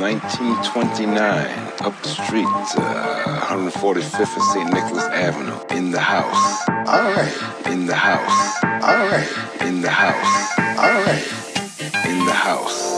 1929, up the street, uh, 145th and St. Nicholas Avenue, in the house. All right. In the house. All right. In the house. All right. In the house.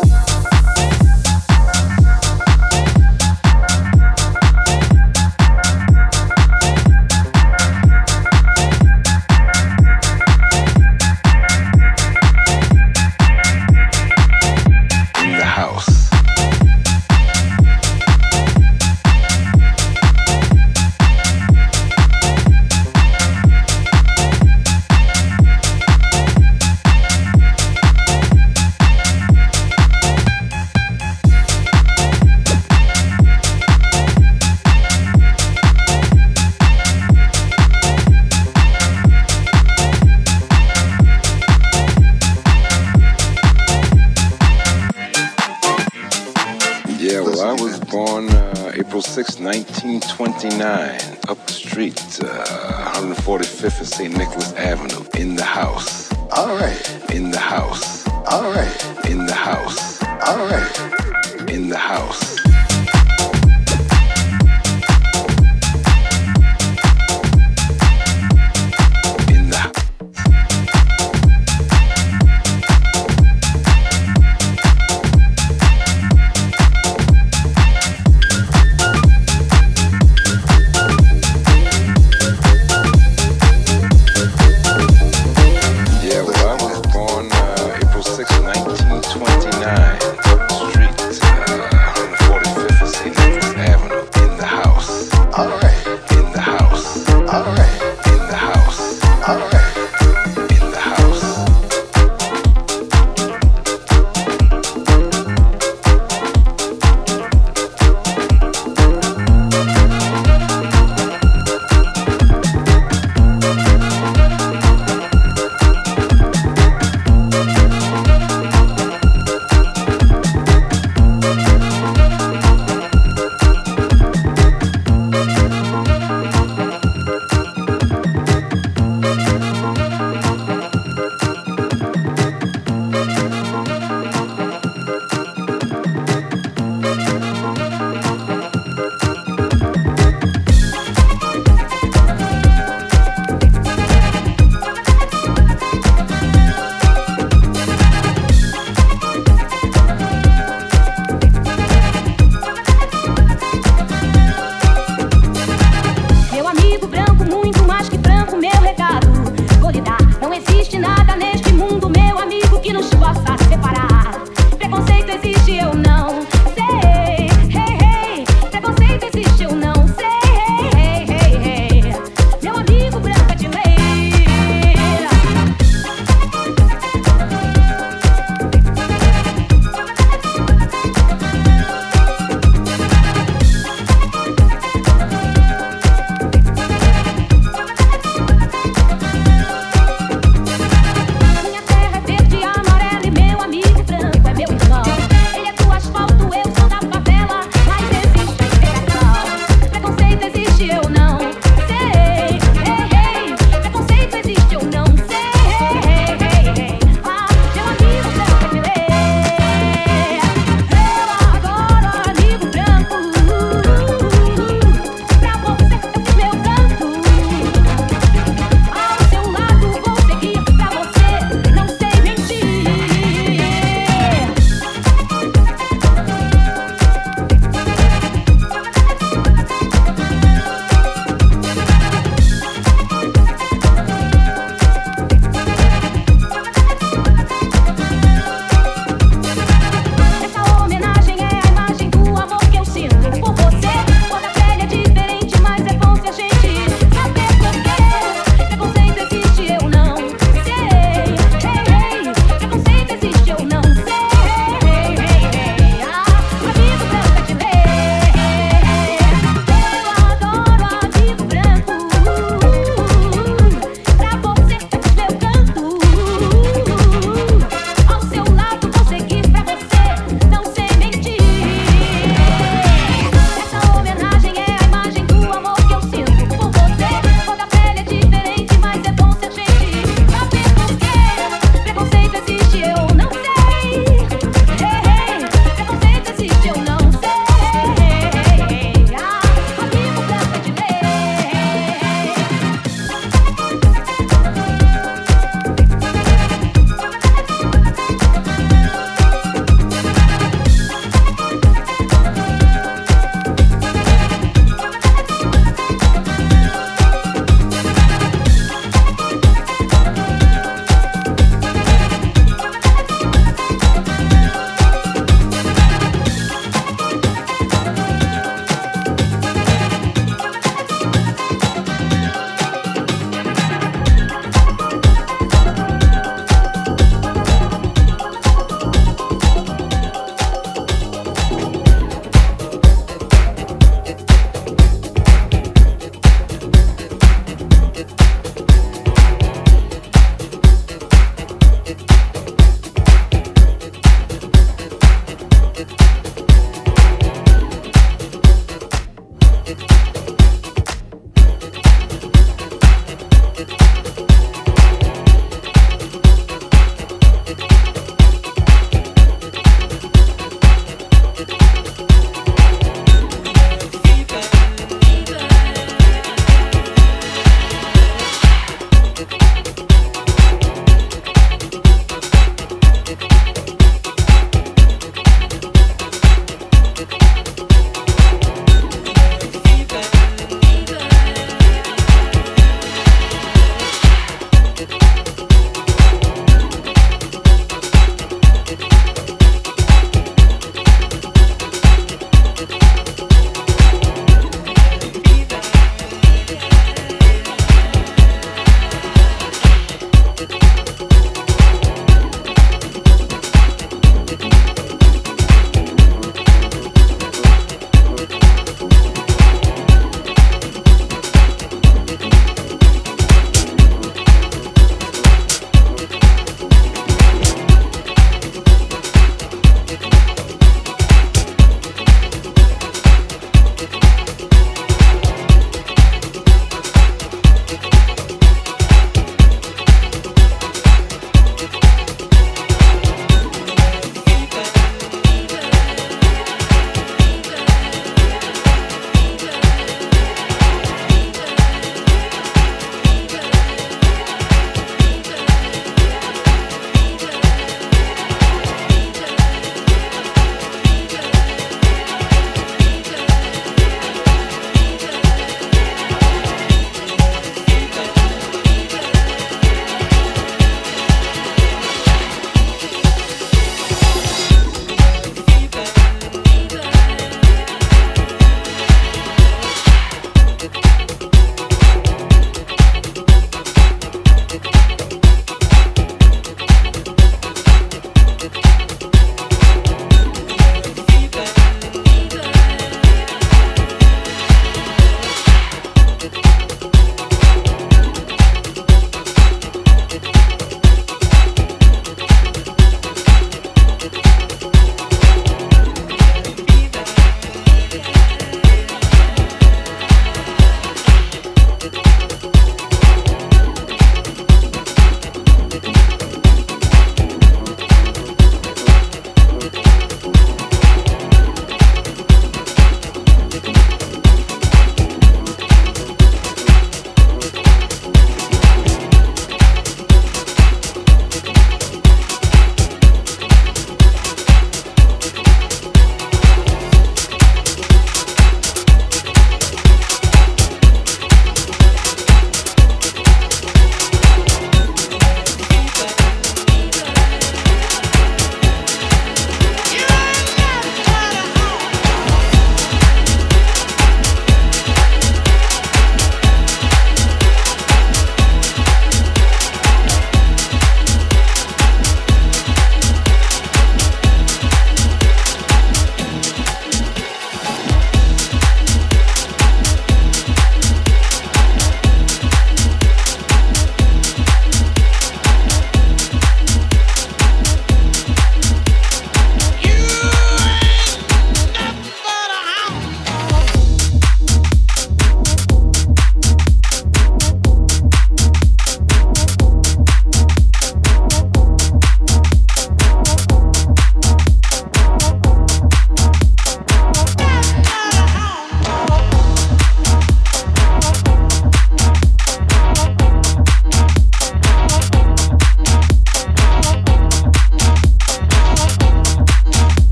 29, up street, uh, 145th and St. Nicholas Avenue, in the house. All right. In the house. All right. In the house. All right. In the house.